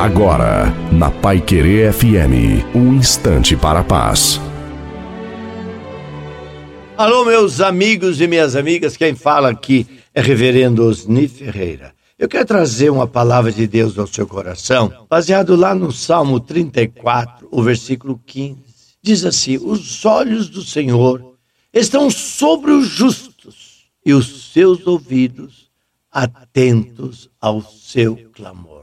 Agora, na Pai Querer FM, um instante para a paz. Alô, meus amigos e minhas amigas, quem fala aqui é Reverendo Osni Ferreira. Eu quero trazer uma palavra de Deus ao seu coração, baseado lá no Salmo 34, o versículo 15. Diz assim: Os olhos do Senhor estão sobre os justos e os seus ouvidos atentos ao seu clamor.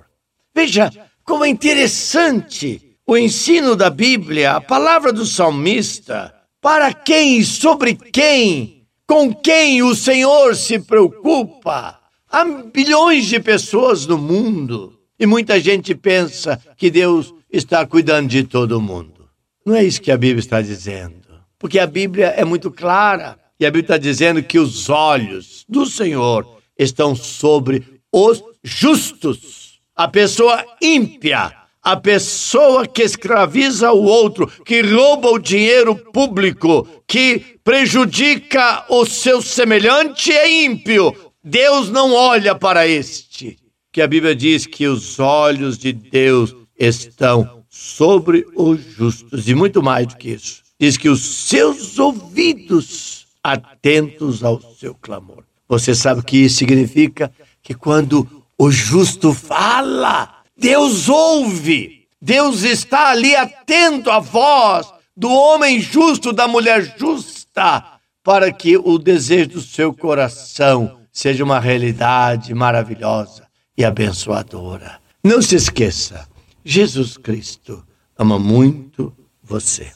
Veja como é interessante o ensino da Bíblia, a palavra do salmista, para quem e sobre quem, com quem o Senhor se preocupa. Há bilhões de pessoas no mundo e muita gente pensa que Deus está cuidando de todo mundo. Não é isso que a Bíblia está dizendo, porque a Bíblia é muito clara e a Bíblia está dizendo que os olhos do Senhor estão sobre os justos a pessoa ímpia, a pessoa que escraviza o outro, que rouba o dinheiro público, que prejudica o seu semelhante é ímpio. Deus não olha para este. Que a Bíblia diz que os olhos de Deus estão sobre os justos e muito mais do que isso. Diz que os seus ouvidos atentos ao seu clamor. Você sabe o que isso significa? Que quando o justo fala, Deus ouve, Deus está ali atento à voz do homem justo, da mulher justa, para que o desejo do seu coração seja uma realidade maravilhosa e abençoadora. Não se esqueça, Jesus Cristo ama muito você.